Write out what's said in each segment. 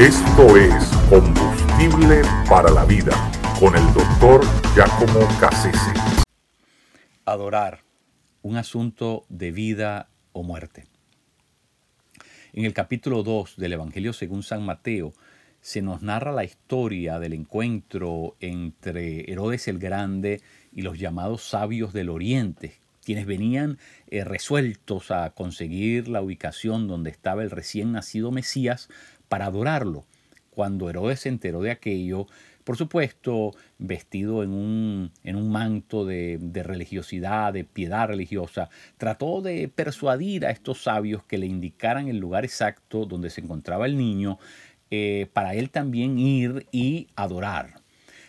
Esto es Combustible para la Vida con el doctor Giacomo Cassese. Adorar, un asunto de vida o muerte. En el capítulo 2 del Evangelio según San Mateo se nos narra la historia del encuentro entre Herodes el Grande y los llamados sabios del Oriente, quienes venían eh, resueltos a conseguir la ubicación donde estaba el recién nacido Mesías para adorarlo. Cuando Herodes se enteró de aquello, por supuesto, vestido en un, en un manto de, religiosidad, de piedad religiosa, trató de persuadir a estos sabios que le indicaran el lugar exacto donde se encontraba el niño, eh, para él también ir y adorar.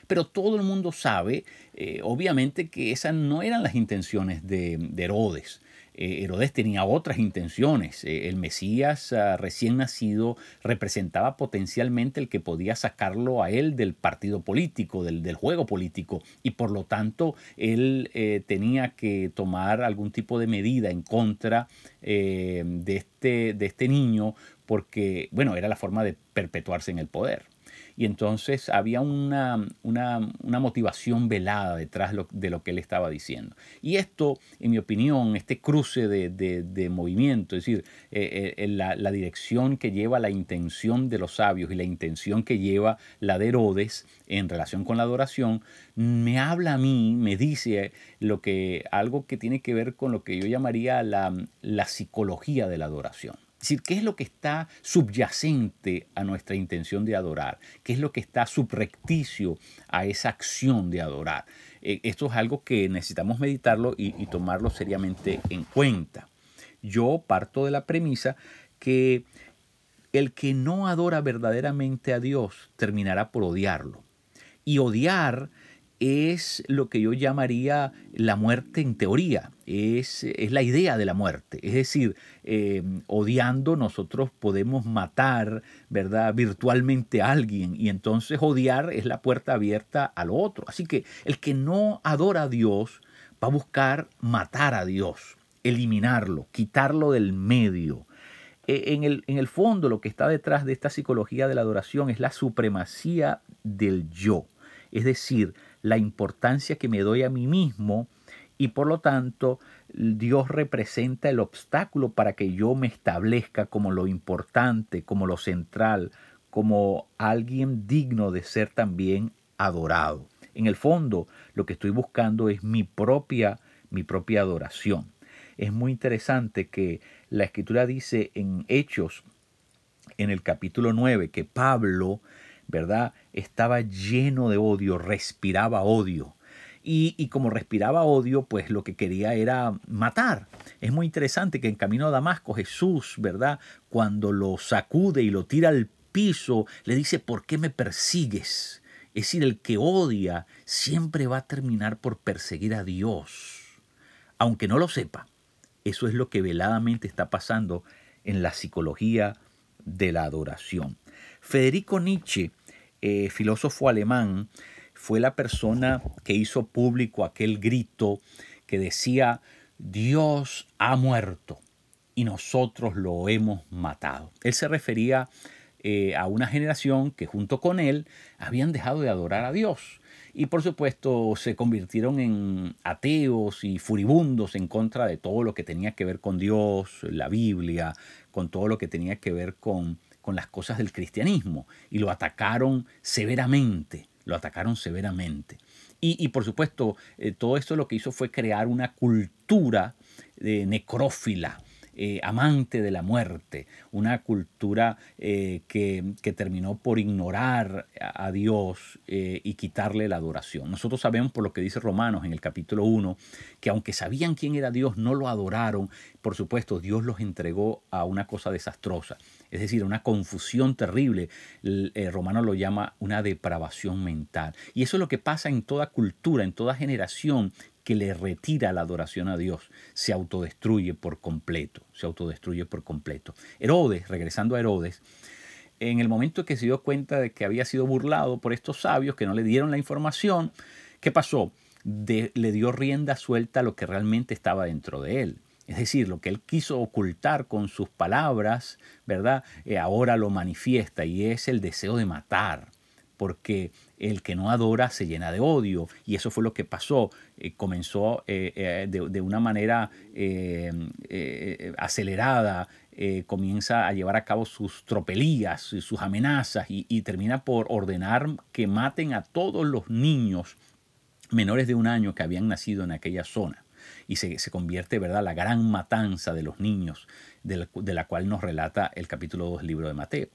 Pero todo el mundo sabe, eh, obviamente, que esas no eran las intenciones de, de Herodes. Eh, Herodes tenía otras intenciones. Eh, el Mesías ah, recién nacido representaba potencialmente el que podía sacarlo a él del partido político, del, juego político, y por lo tanto él eh, tenía que tomar algún tipo de medida en contra de, este, de este niño, porque, bueno, era la forma de perpetuarse en el poder y entonces había una, una, motivación velada detrás de lo que él estaba diciendo. Y esto, en mi opinión, este cruce de, movimiento, es decir, eh, eh, la, la, dirección que lleva la intención de los sabios y la intención que lleva la de Herodes en relación con la adoración, me habla a mí, me dice lo que, algo que tiene que ver con lo que yo llamaría la, la psicología de la adoración. Es decir, ¿qué es lo que está subyacente a nuestra intención de adorar? ¿Qué es lo que está subrecticio a esa acción de adorar? Eh, esto es algo que necesitamos meditarlo y, y tomarlo seriamente en cuenta. Yo parto de la premisa que el que no adora verdaderamente a Dios terminará por odiarlo. Y odiar es lo que yo llamaría la muerte en teoría, es, es la idea de la muerte. Es decir, eh, odiando nosotros podemos matar, ¿verdad?, virtualmente a alguien y entonces odiar es la puerta abierta al otro. Así que el que no adora a Dios va a buscar matar a Dios, eliminarlo, quitarlo del medio. E, en el, en el fondo lo que está detrás de esta psicología de la adoración es la supremacía del yo. Es decir, la importancia que me doy a mí mismo y por lo tanto Dios representa el obstáculo para que yo me establezca como lo importante, como lo central, como alguien digno de ser también adorado. En el fondo, lo que estoy buscando es mi propia mi propia adoración. Es muy interesante que la escritura dice en Hechos en el capítulo 9 que Pablo ¿verdad? Estaba lleno de odio, respiraba odio. Y, como respiraba odio, pues lo que quería era matar. Es muy interesante que en camino a Damasco Jesús, ¿verdad? Cuando lo sacude y lo tira al piso, le dice, ¿por qué me persigues? Es decir, el que odia siempre va a terminar por perseguir a Dios, aunque no lo sepa. Eso es lo que veladamente está pasando en la psicología de la adoración. Federico Nietzsche eh, filósofo alemán, fue la persona que hizo público aquel grito que decía, Dios ha muerto y nosotros lo hemos matado. Él se refería eh, a una generación que junto con él habían dejado de adorar a Dios. Y por supuesto se convirtieron en ateos y furibundos en contra de todo lo que tenía que ver con Dios, la Biblia, con todo lo que tenía que ver con con las cosas del cristianismo y lo atacaron severamente, lo atacaron severamente. Y, por supuesto, eh, todo esto lo que hizo fue crear una cultura de necrófila, eh, amante de la muerte, una cultura eh, que, terminó por ignorar a, Dios eh, y quitarle la adoración. Nosotros sabemos por lo que dice Romanos en el capítulo 1, que aunque sabían quién era Dios, no lo adoraron. Por supuesto, Dios los entregó a una cosa desastrosa, es decir, una confusión terrible. El, Romano lo llama una depravación mental. Y eso es lo que pasa en toda cultura, en toda generación que le retira la adoración a Dios, se autodestruye por completo, se autodestruye por completo. Herodes, regresando a Herodes, en el momento que se dio cuenta de que había sido burlado por estos sabios que no le dieron la información, ¿qué pasó? le dio rienda suelta a lo que realmente estaba dentro de él. Es decir, lo que él quiso ocultar con sus palabras, ¿verdad? Eh, ahora lo manifiesta y es el deseo de matar, porque el que no adora se llena de odio y eso fue lo que pasó. Eh, comenzó de, de, una manera acelerada eh, comienza a llevar a cabo sus tropelías sus amenazas y, termina por ordenar que maten a todos los niños menores de un año que habían nacido en aquella zona. Y se, convierte, ¿verdad?, la gran matanza de los niños, de la, cual nos relata el capítulo 2 del libro de Mateo.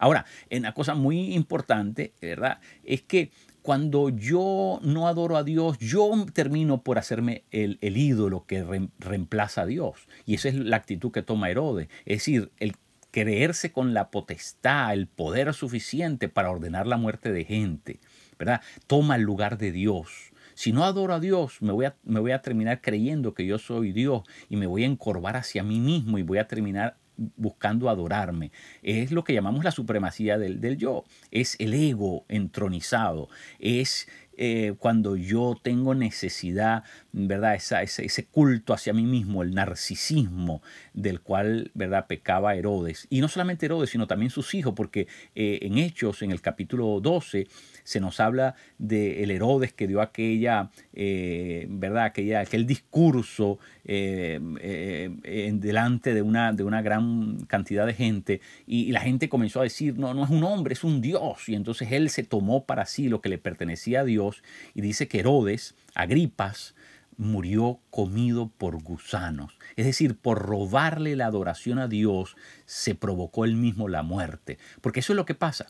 Ahora, una cosa muy importante, ¿verdad?, es que cuando yo no adoro a Dios, yo termino por hacerme el, ídolo que reemplaza a Dios. Y esa es la actitud que toma Herodes. Es decir, el creerse con la potestad, el poder suficiente para ordenar la muerte de gente, ¿verdad? Toma el lugar de Dios. Si no adoro a Dios, me voy a, me voy a terminar creyendo que yo soy Dios y me voy a encorvar hacia mí mismo y voy a terminar buscando adorarme. Es lo que llamamos la supremacía del, del yo. Es el ego entronizado. Es eh, cuando yo tengo necesidad, ¿verdad? Ese, culto hacia mí mismo, el narcisismo del cual, ¿verdad? Pecaba Herodes. Y no solamente Herodes, sino también sus hijos, porque eh, en Hechos, en el capítulo 12, se nos habla del el Herodes que dio aquella, eh, ¿verdad? Aquella, aquel discurso en delante de una, de una gran cantidad de gente y, la gente comenzó a decir, no, no es un hombre, es un Dios. Y entonces él se tomó para sí lo que le pertenecía a Dios y dice que Herodes, Agripas, murió comido por gusanos. Es decir, por robarle la adoración a Dios, se provocó él mismo la muerte. Porque eso es lo que pasa.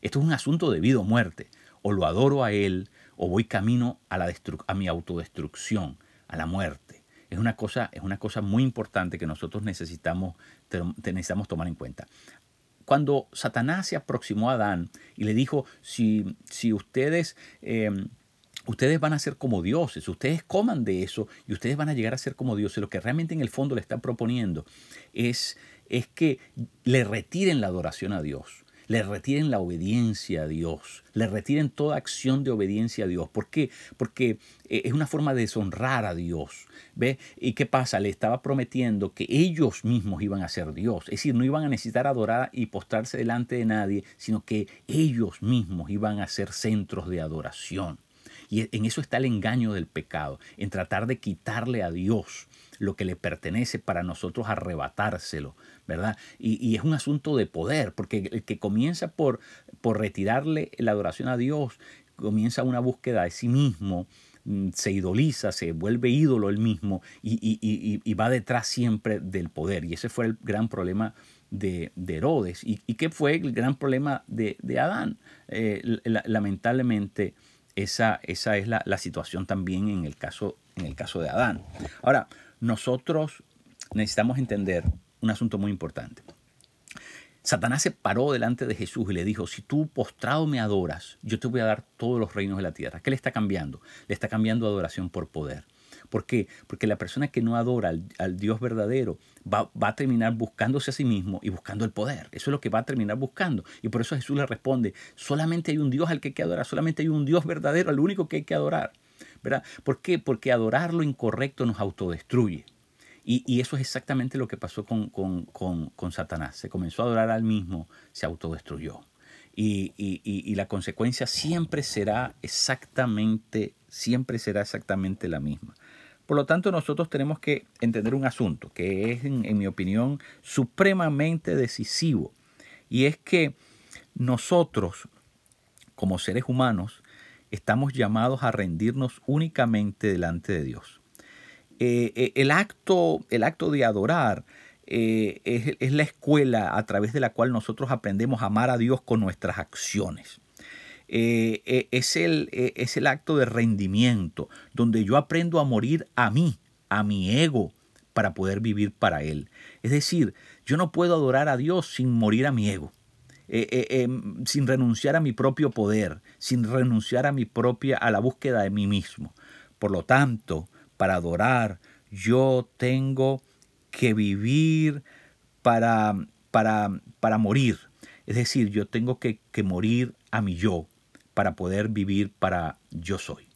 Esto es un asunto de vida o muerte. O lo adoro a él, o voy camino a, la a mi autodestrucción, a la muerte. Es una, cosa, es una cosa muy importante que nosotros necesitamos, necesitamos tomar en cuenta cuando Satanás se aproximó a Adán y le dijo, si, si ustedes... Em, ustedes van a ser como dioses, ustedes coman de eso y ustedes van a llegar a ser como dioses. Lo que realmente en el fondo le están proponiendo es, es que le retiren la adoración a Dios le retiren la obediencia a Dios, le retiren toda acción de obediencia a Dios. ¿Por qué? Porque eh, es una forma de deshonrar a Dios. ¿Ve? ¿Y qué pasa? Le estaba prometiendo que ellos mismos iban a ser Dios. Es decir, no iban a necesitar adorar y postrarse delante de nadie, sino que ellos mismos iban a ser centros de adoración. Y en eso está el engaño del pecado, en tratar de quitarle a Dios lo que le pertenece para nosotros arrebatárselo, ¿verdad? Y, es un asunto de poder, porque el que comienza por, por retirarle la adoración a Dios, comienza una búsqueda de sí mismo, mm, se idoliza, se vuelve ídolo él mismo y, va detrás siempre del poder. Y ese fue el gran problema de, Herodes. ¿Y, qué fue el gran problema de, Adán? Eh, lamentablemente, esa, esa es la, la, situación también en el, caso, en el caso de Adán. Ahora, nosotros necesitamos entender un asunto muy importante. Satanás se paró delante de Jesús y le dijo, si tú postrado me adoras, yo te voy a dar todos los reinos de la tierra. ¿Qué le está cambiando? Le está cambiando adoración por poder. ¿Por qué? Porque la persona que no adora al, Dios verdadero va, va, a terminar buscándose a sí mismo y buscando el poder. Eso es lo que va a terminar buscando. Y por eso Jesús le responde, solamente hay un Dios al que hay que adorar, solamente hay un Dios verdadero, al único que hay que adorar. ¿Verdad? ¿Por qué? Porque adorar lo incorrecto nos autodestruye. Y, eso es exactamente lo que pasó con, con, Satanás. Se comenzó a adorar al mismo, se autodestruyó. Y, y, la consecuencia siempre será exactamente, siempre será exactamente la misma. Por lo tanto, nosotros tenemos que entender un asunto que es, en mi opinión, supremamente decisivo. Y es que nosotros, como seres humanos, estamos llamados a rendirnos únicamente delante de Dios. Eh, eh, el, acto, el acto de adorar eh, es, la escuela a través de la cual nosotros aprendemos a amar a Dios con nuestras acciones. es, el, es el acto de rendimiento, donde yo aprendo a morir a mí, a mi ego, para poder vivir para Él. Es decir, yo no puedo adorar a Dios sin morir a mi ego. Eh, eh, em, sin renunciar a mi propio poder, sin renunciar a mi propia, a la búsqueda de mí mismo. Por lo tanto, para adorar, yo tengo que vivir para, para, para morir. Es decir, yo tengo que, que morir a mi yo para poder vivir para yo soy.